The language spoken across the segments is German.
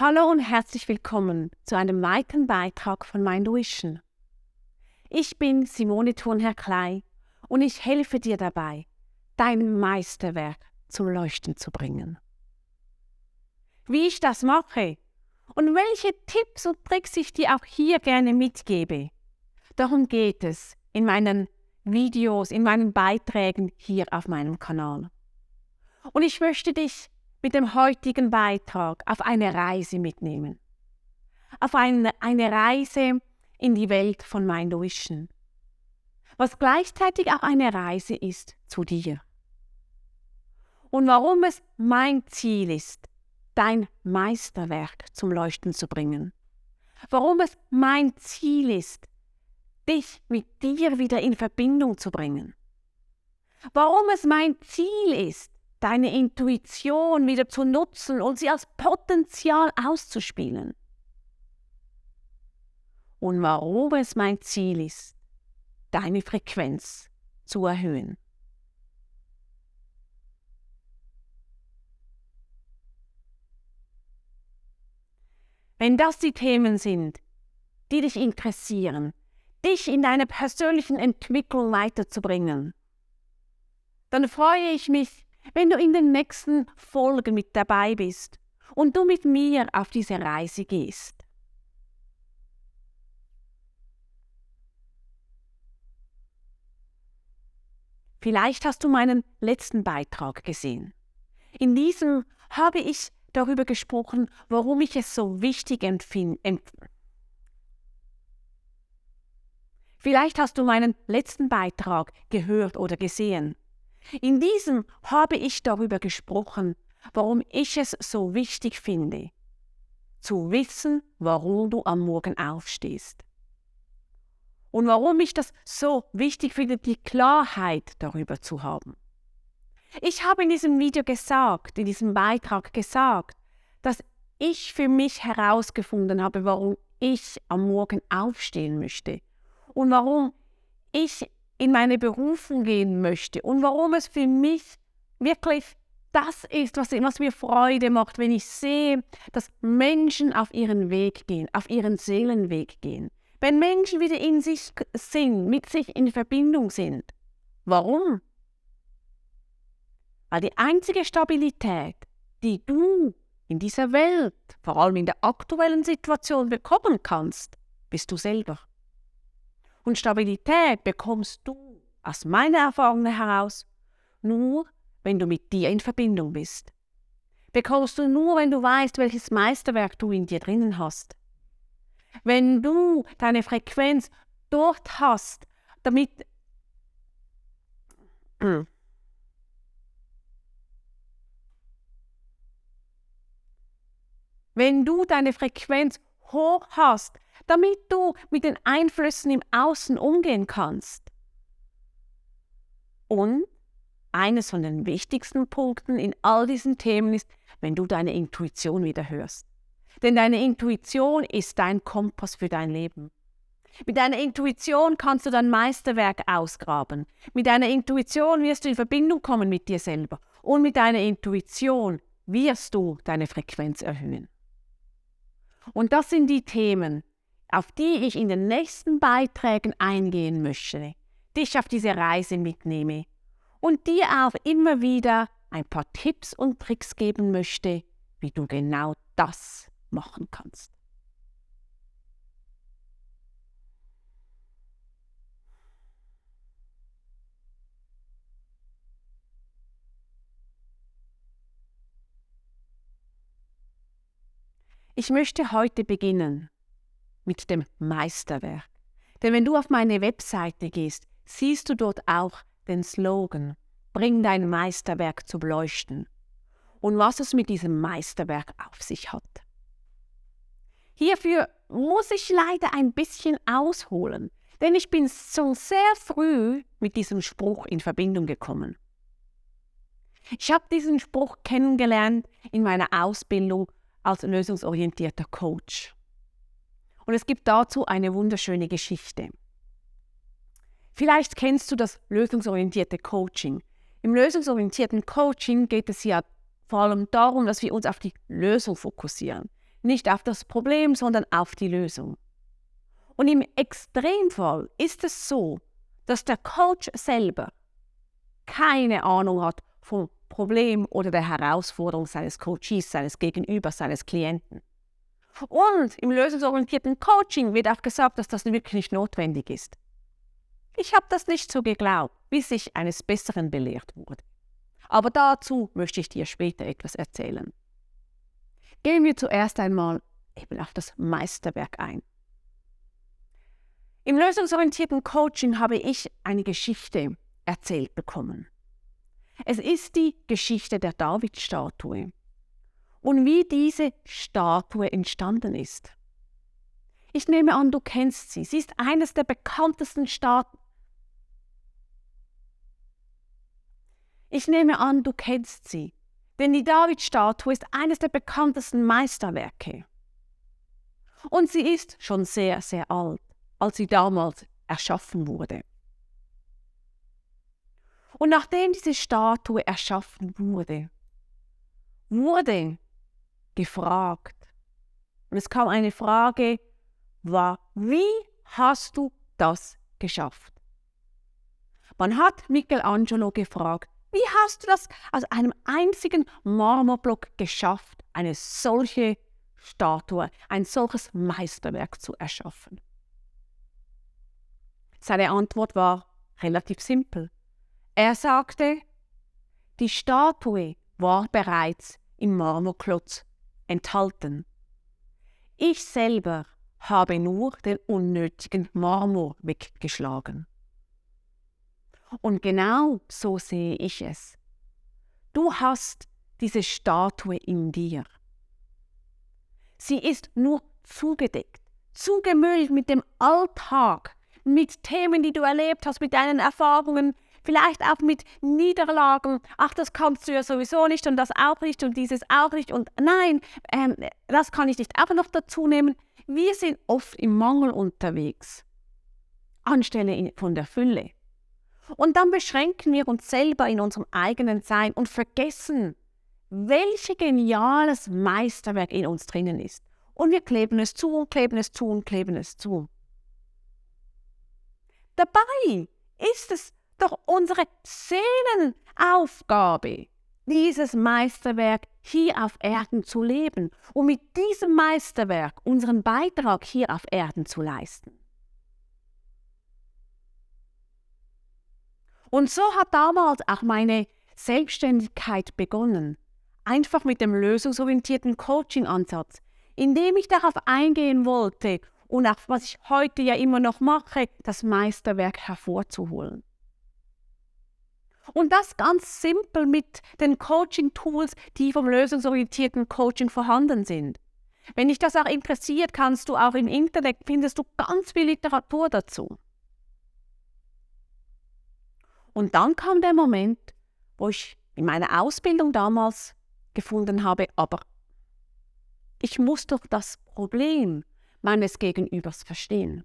Hallo und herzlich willkommen zu einem weiteren Beitrag von Mind Vision. Ich bin Simone Thurnherr Klei und ich helfe dir dabei, dein Meisterwerk zum Leuchten zu bringen. Wie ich das mache und welche Tipps und Tricks ich dir auch hier gerne mitgebe, darum geht es in meinen Videos, in meinen Beiträgen hier auf meinem Kanal. Und ich möchte dich mit dem heutigen Beitrag auf eine Reise mitnehmen. Auf eine, eine Reise in die Welt von Mind Vision. Was gleichzeitig auch eine Reise ist zu dir. Und warum es mein Ziel ist, dein Meisterwerk zum Leuchten zu bringen. Warum es mein Ziel ist, dich mit dir wieder in Verbindung zu bringen. Warum es mein Ziel ist, deine Intuition wieder zu nutzen und sie als Potenzial auszuspielen. Und warum es mein Ziel ist, deine Frequenz zu erhöhen. Wenn das die Themen sind, die dich interessieren, dich in deiner persönlichen Entwicklung weiterzubringen, dann freue ich mich, wenn du in den nächsten Folgen mit dabei bist und du mit mir auf diese Reise gehst. Vielleicht hast du meinen letzten Beitrag gesehen. In diesem habe ich darüber gesprochen, warum ich es so wichtig empfinde. Vielleicht hast du meinen letzten Beitrag gehört oder gesehen. In diesem habe ich darüber gesprochen, warum ich es so wichtig finde, zu wissen, warum du am Morgen aufstehst. Und warum ich das so wichtig finde, die Klarheit darüber zu haben. Ich habe in diesem Video gesagt, in diesem Beitrag gesagt, dass ich für mich herausgefunden habe, warum ich am Morgen aufstehen möchte und warum ich in meine Berufung gehen möchte und warum es für mich wirklich das ist, was, was mir Freude macht, wenn ich sehe, dass Menschen auf ihren Weg gehen, auf ihren Seelenweg gehen. Wenn Menschen wieder in sich sind, mit sich in Verbindung sind. Warum? Weil die einzige Stabilität, die du in dieser Welt, vor allem in der aktuellen Situation bekommen kannst, bist du selber. Und Stabilität bekommst du aus meiner Erfahrung heraus nur, wenn du mit dir in Verbindung bist. Bekommst du nur, wenn du weißt, welches Meisterwerk du in dir drinnen hast. Wenn du deine Frequenz dort hast, damit wenn du deine Frequenz hoch hast, damit du mit den Einflüssen im Außen umgehen kannst. Und eines von den wichtigsten Punkten in all diesen Themen ist, wenn du deine Intuition wieder hörst. Denn deine Intuition ist dein Kompass für dein Leben. Mit deiner Intuition kannst du dein Meisterwerk ausgraben. Mit deiner Intuition wirst du in Verbindung kommen mit dir selber. Und mit deiner Intuition wirst du deine Frequenz erhöhen. Und das sind die Themen, auf die ich in den nächsten Beiträgen eingehen möchte, dich auf diese Reise mitnehme und dir auch immer wieder ein paar Tipps und Tricks geben möchte, wie du genau das machen kannst. Ich möchte heute beginnen mit dem Meisterwerk. Denn wenn du auf meine Webseite gehst, siehst du dort auch den Slogan Bring dein Meisterwerk zu beleuchten und was es mit diesem Meisterwerk auf sich hat. Hierfür muss ich leider ein bisschen ausholen, denn ich bin schon sehr früh mit diesem Spruch in Verbindung gekommen. Ich habe diesen Spruch kennengelernt in meiner Ausbildung als lösungsorientierter Coach. Und es gibt dazu eine wunderschöne Geschichte. Vielleicht kennst du das lösungsorientierte Coaching. Im lösungsorientierten Coaching geht es ja vor allem darum, dass wir uns auf die Lösung fokussieren. nicht auf das Problem, sondern auf die Lösung. Und im Extremfall ist es so, dass der Coach selber keine Ahnung hat vom Problem oder der Herausforderung seines Coaches, seines Gegenübers, seines Klienten. Und im lösungsorientierten Coaching wird auch gesagt, dass das wirklich nicht notwendig ist. Ich habe das nicht so geglaubt, bis ich eines Besseren belehrt wurde. Aber dazu möchte ich dir später etwas erzählen. Gehen wir zuerst einmal eben auf das Meisterwerk ein. Im lösungsorientierten Coaching habe ich eine Geschichte erzählt bekommen. Es ist die Geschichte der David-Statue und wie diese Statue entstanden ist. Ich nehme an, du kennst sie. Sie ist eines der bekanntesten Statuen. Ich nehme an, du kennst sie, denn die David-Statue ist eines der bekanntesten Meisterwerke. Und sie ist schon sehr, sehr alt, als sie damals erschaffen wurde. Und nachdem diese Statue erschaffen wurde, wurde gefragt. Und es kam eine Frage, war, wie hast du das geschafft? Man hat Michelangelo gefragt, wie hast du das aus einem einzigen Marmorblock geschafft, eine solche Statue, ein solches Meisterwerk zu erschaffen? Seine Antwort war relativ simpel. Er sagte, die Statue war bereits im Marmorklotz enthalten. Ich selber habe nur den unnötigen Marmor weggeschlagen. Und genau so sehe ich es. Du hast diese Statue in dir. Sie ist nur zugedeckt, zugemüllt mit dem Alltag, mit Themen, die du erlebt hast, mit deinen Erfahrungen, vielleicht auch mit Niederlagen. Ach, das kannst du ja sowieso nicht und das auch nicht und dieses auch nicht und nein, ähm, das kann ich nicht auch noch dazu nehmen. Wir sind oft im Mangel unterwegs, anstelle von der Fülle. Und dann beschränken wir uns selber in unserem eigenen Sein und vergessen, welches geniales Meisterwerk in uns drinnen ist. Und wir kleben es zu und kleben es zu und kleben es zu. Dabei ist es doch unsere Seelenaufgabe, dieses Meisterwerk hier auf Erden zu leben und mit diesem Meisterwerk unseren Beitrag hier auf Erden zu leisten. Und so hat damals auch meine Selbstständigkeit begonnen, einfach mit dem lösungsorientierten Coaching-Ansatz, indem ich darauf eingehen wollte und auch was ich heute ja immer noch mache, das Meisterwerk hervorzuholen. Und das ganz simpel mit den Coaching-Tools, die vom lösungsorientierten Coaching vorhanden sind. Wenn dich das auch interessiert, kannst du auch im Internet findest du ganz viel Literatur dazu. Und dann kam der Moment, wo ich in meiner Ausbildung damals gefunden habe, aber ich muss doch das Problem meines Gegenübers verstehen.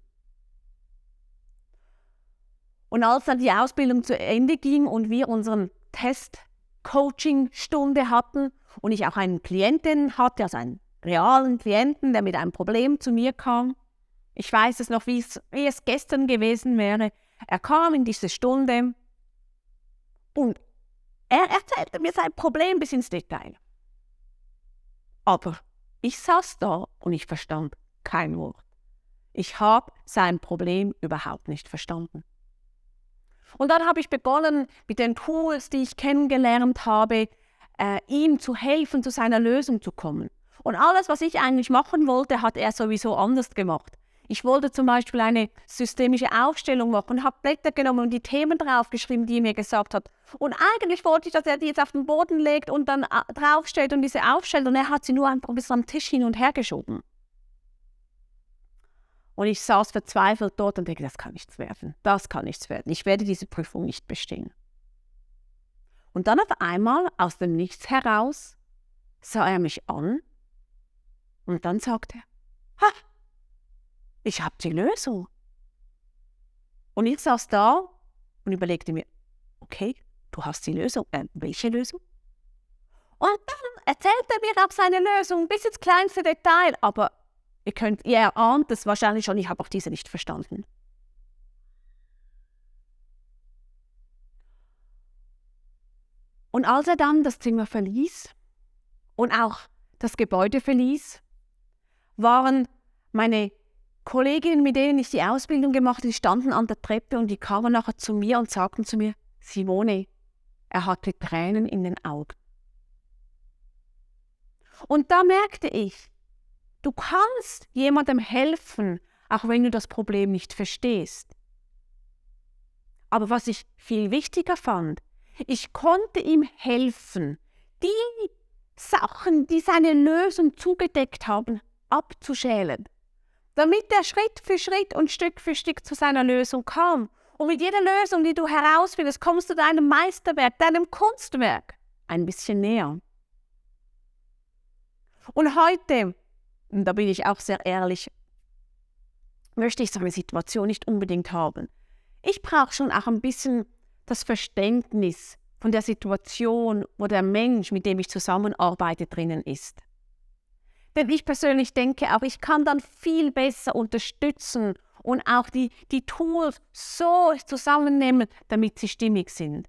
Und als dann die Ausbildung zu Ende ging und wir unseren Test-Coaching-Stunde hatten und ich auch einen Klienten hatte, also einen realen Klienten, der mit einem Problem zu mir kam, ich weiß es noch, wie es, wie es gestern gewesen wäre, er kam in diese Stunde und er erzählte mir sein Problem bis ins Detail. Aber ich saß da und ich verstand kein Wort. Ich habe sein Problem überhaupt nicht verstanden. Und dann habe ich begonnen, mit den Tools, die ich kennengelernt habe, äh, ihm zu helfen, zu seiner Lösung zu kommen. Und alles, was ich eigentlich machen wollte, hat er sowieso anders gemacht. Ich wollte zum Beispiel eine systemische Aufstellung machen habe Blätter genommen und die Themen draufgeschrieben, die er mir gesagt hat. Und eigentlich wollte ich, dass er die jetzt auf den Boden legt und dann äh, draufstellt und diese aufstellt. Und er hat sie nur einfach ein bisschen am Tisch hin und her geschoben. Und ich saß verzweifelt dort und denke, das kann nichts werden. Das kann nichts werden. Ich werde diese Prüfung nicht bestehen. Und dann auf einmal, aus dem Nichts heraus, sah er mich an und dann sagte er, ha, ich habe die Lösung. Und ich saß da und überlegte mir, okay, du hast die Lösung. Äh, welche Lösung? Und dann erzählt er mir auch seine Lösung bis ins kleinste Detail. Aber ihr könnt, ihr ahnt es wahrscheinlich schon, ich habe auch diese nicht verstanden. Und als er dann das Zimmer verließ und auch das Gebäude verließ, waren meine Kolleginnen, mit denen ich die Ausbildung gemacht habe, die standen an der Treppe und die kamen nachher zu mir und sagten zu mir, Simone, er hatte Tränen in den Augen. Und da merkte ich, du kannst jemandem helfen, auch wenn du das Problem nicht verstehst. Aber was ich viel wichtiger fand, ich konnte ihm helfen, die Sachen, die seine Lösung zugedeckt haben, abzuschälen, damit er Schritt für Schritt und Stück für Stück zu seiner Lösung kam. Und mit jeder Lösung, die du herausfindest, kommst du deinem Meisterwerk, deinem Kunstwerk ein bisschen näher. Und heute, und da bin ich auch sehr ehrlich, möchte ich so eine Situation nicht unbedingt haben. Ich brauche schon auch ein bisschen das Verständnis von der Situation, wo der Mensch, mit dem ich zusammenarbeite, drinnen ist. Denn ich persönlich denke auch, ich kann dann viel besser unterstützen und auch die, die Tools so zusammennehmen, damit sie stimmig sind.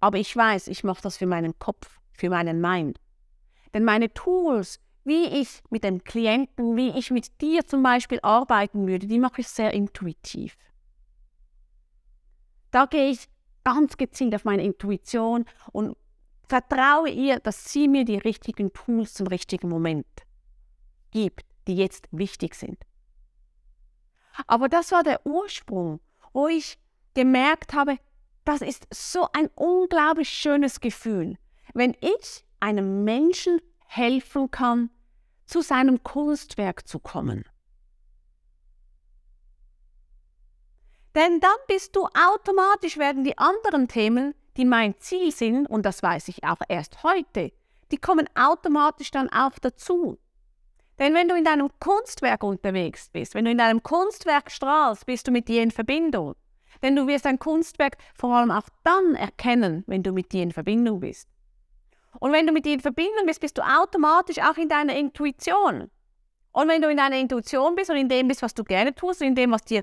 Aber ich weiß, ich mache das für meinen Kopf, für meinen Mind. Denn meine Tools, wie ich mit dem Klienten, wie ich mit dir zum Beispiel arbeiten würde, die mache ich sehr intuitiv. Da gehe ich ganz gezielt auf meine Intuition und vertraue ihr, dass sie mir die richtigen Tools zum richtigen Moment gibt, die jetzt wichtig sind. Aber das war der Ursprung, wo ich gemerkt habe, das ist so ein unglaublich schönes Gefühl, wenn ich einem Menschen helfen kann, zu seinem Kunstwerk zu kommen. Denn dann bist du automatisch, werden die anderen Themen, die mein Ziel sind, und das weiß ich auch erst heute, die kommen automatisch dann auch dazu. Denn wenn du in deinem Kunstwerk unterwegs bist, wenn du in deinem Kunstwerk strahlst, bist du mit dir in Verbindung. Denn du wirst dein Kunstwerk vor allem auch dann erkennen, wenn du mit dir in Verbindung bist. Und wenn du mit dir in Verbindung bist, bist du automatisch auch in deiner Intuition. Und wenn du in deiner Intuition bist und in dem bist, was du gerne tust, in dem, was dir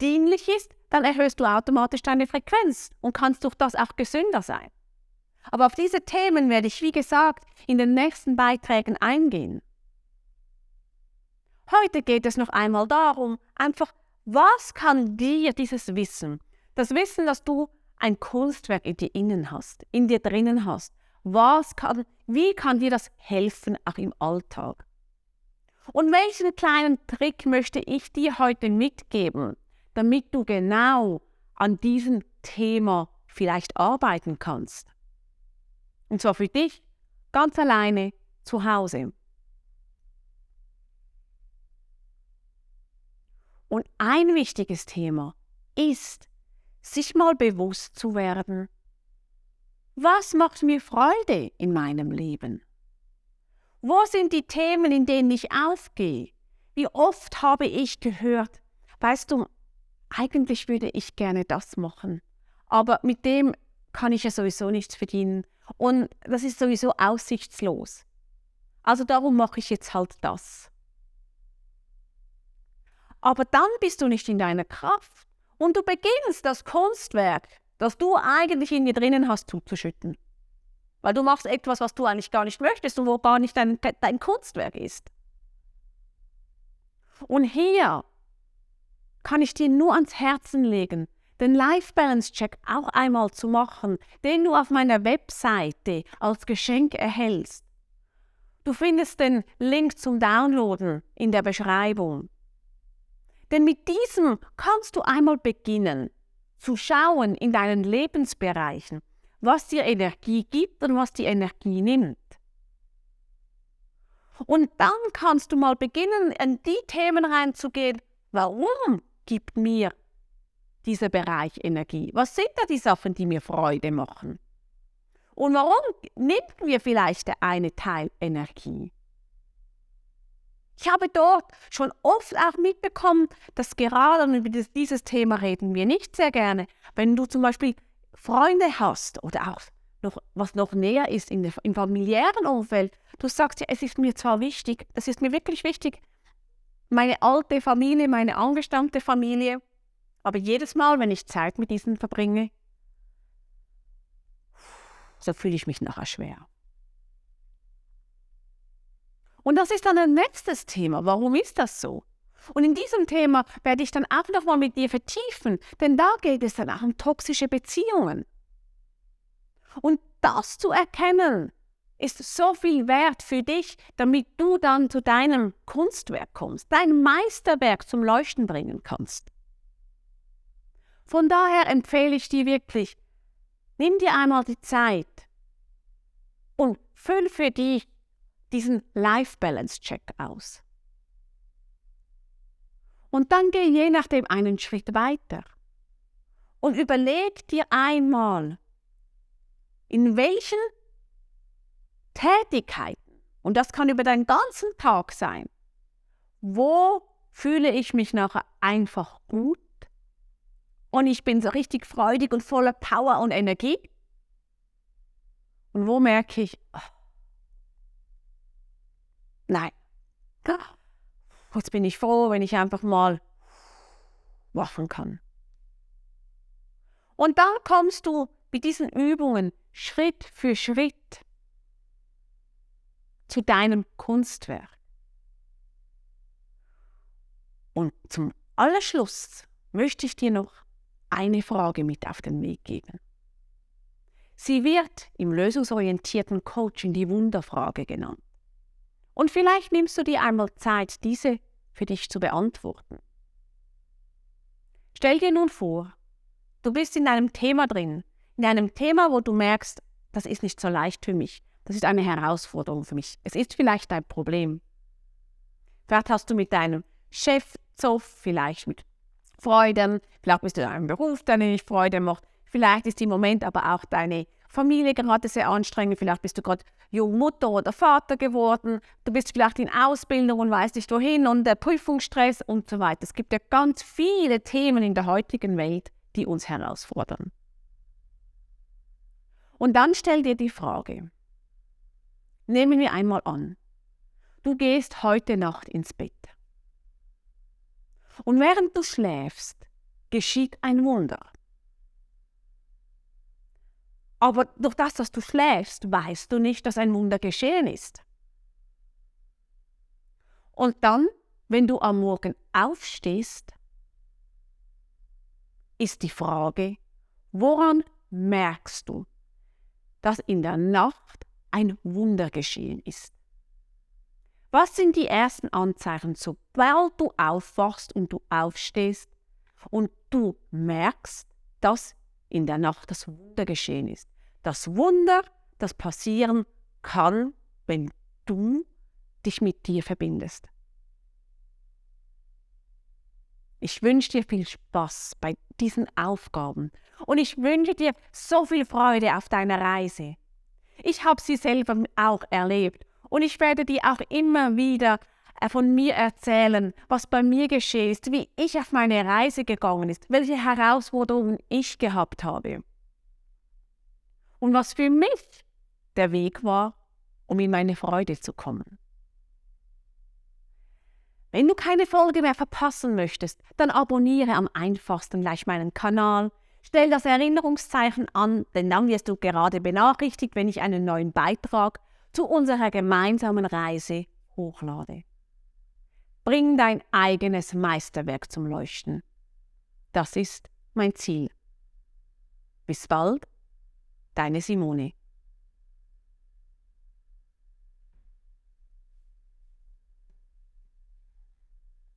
dienlich ist, dann erhöhst du automatisch deine Frequenz und kannst durch das auch gesünder sein. Aber auf diese Themen werde ich, wie gesagt, in den nächsten Beiträgen eingehen. Heute geht es noch einmal darum, einfach, was kann dir dieses Wissen, das Wissen, dass du ein Kunstwerk in dir innen hast, in dir drinnen hast, was kann, wie kann dir das helfen, auch im Alltag? Und welchen kleinen Trick möchte ich dir heute mitgeben, damit du genau an diesem Thema vielleicht arbeiten kannst. Und zwar für dich ganz alleine zu Hause. Und ein wichtiges Thema ist, sich mal bewusst zu werden, was macht mir Freude in meinem Leben? Wo sind die Themen, in denen ich aufgehe? Wie oft habe ich gehört, weißt du, eigentlich würde ich gerne das machen, aber mit dem kann ich ja sowieso nichts verdienen und das ist sowieso aussichtslos. Also darum mache ich jetzt halt das. Aber dann bist du nicht in deiner Kraft und du beginnst das Kunstwerk, das du eigentlich in dir drinnen hast, zuzuschütten. Weil du machst etwas, was du eigentlich gar nicht möchtest und wo gar nicht dein, dein Kunstwerk ist. Und hier kann ich dir nur ans Herzen legen, den Life Balance Check auch einmal zu machen, den du auf meiner Webseite als Geschenk erhältst. Du findest den Link zum Downloaden in der Beschreibung. Denn mit diesem kannst du einmal beginnen zu schauen in deinen Lebensbereichen, was dir Energie gibt und was die Energie nimmt. Und dann kannst du mal beginnen, in die Themen reinzugehen, warum gibt mir dieser Bereich Energie? Was sind da die Sachen, die mir Freude machen? Und warum nimmt mir vielleicht der eine Teil Energie? Ich habe dort schon oft auch mitbekommen, dass gerade, und über dieses Thema reden wir nicht sehr gerne, wenn du zum Beispiel Freunde hast oder auch noch, was noch näher ist in der, im familiären Umfeld. Du sagst ja, es ist mir zwar wichtig, das ist mir wirklich wichtig, meine alte Familie, meine angestammte Familie, aber jedes Mal, wenn ich Zeit mit diesen verbringe, so fühle ich mich nachher schwer. Und das ist dann ein nächstes Thema. Warum ist das so? Und in diesem Thema werde ich dann auch nochmal mit dir vertiefen, denn da geht es dann auch um toxische Beziehungen. Und das zu erkennen, ist so viel wert für dich, damit du dann zu deinem Kunstwerk kommst, dein Meisterwerk zum Leuchten bringen kannst. Von daher empfehle ich dir wirklich, nimm dir einmal die Zeit und füll für dich diesen Life Balance Check aus. Und dann geh je nachdem einen Schritt weiter und überleg dir einmal, in welchen Tätigkeiten, und das kann über deinen ganzen Tag sein, wo fühle ich mich nachher einfach gut und ich bin so richtig freudig und voller Power und Energie. Und wo merke ich, oh, nein, jetzt bin ich froh, wenn ich einfach mal waffen kann. Und dann kommst du mit diesen Übungen Schritt für Schritt zu deinem Kunstwerk. Und zum Allerschluss möchte ich dir noch eine Frage mit auf den Weg geben. Sie wird im lösungsorientierten Coaching die Wunderfrage genannt. Und vielleicht nimmst du dir einmal Zeit, diese für dich zu beantworten. Stell dir nun vor, du bist in einem Thema drin, in einem Thema, wo du merkst, das ist nicht so leicht für mich. Das ist eine Herausforderung für mich. Es ist vielleicht ein Problem. Vielleicht hast du mit deinem Chef Zoff, vielleicht mit Freuden, vielleicht bist du in einem Beruf, der nicht Freude macht. Vielleicht ist im Moment aber auch deine Familie gerade sehr anstrengend. Vielleicht bist du gerade Mutter oder Vater geworden. Du bist vielleicht in Ausbildung und weißt nicht wohin und der Prüfungsstress und so weiter. Es gibt ja ganz viele Themen in der heutigen Welt, die uns herausfordern. Und dann stell dir die Frage, nehmen wir einmal an, du gehst heute Nacht ins Bett. Und während du schläfst, geschieht ein Wunder. Aber durch das, dass du schläfst, weißt du nicht, dass ein Wunder geschehen ist. Und dann, wenn du am Morgen aufstehst, ist die Frage, woran merkst du, dass in der Nacht ein Wunder geschehen ist. Was sind die ersten Anzeichen, sobald du aufwachst und du aufstehst und du merkst, dass in der Nacht das Wunder geschehen ist? Das Wunder, das passieren kann, wenn du dich mit dir verbindest. Ich wünsche dir viel Spaß bei diesen Aufgaben und ich wünsche dir so viel Freude auf deiner Reise. Ich habe sie selber auch erlebt und ich werde dir auch immer wieder von mir erzählen, was bei mir geschehen ist, wie ich auf meine Reise gegangen ist, welche Herausforderungen ich gehabt habe. Und was für mich der Weg war, um in meine Freude zu kommen. Wenn du keine Folge mehr verpassen möchtest, dann abonniere am einfachsten gleich meinen Kanal, stell das Erinnerungszeichen an, denn dann wirst du gerade benachrichtigt, wenn ich einen neuen Beitrag zu unserer gemeinsamen Reise hochlade. Bring dein eigenes Meisterwerk zum Leuchten. Das ist mein Ziel. Bis bald, deine Simone.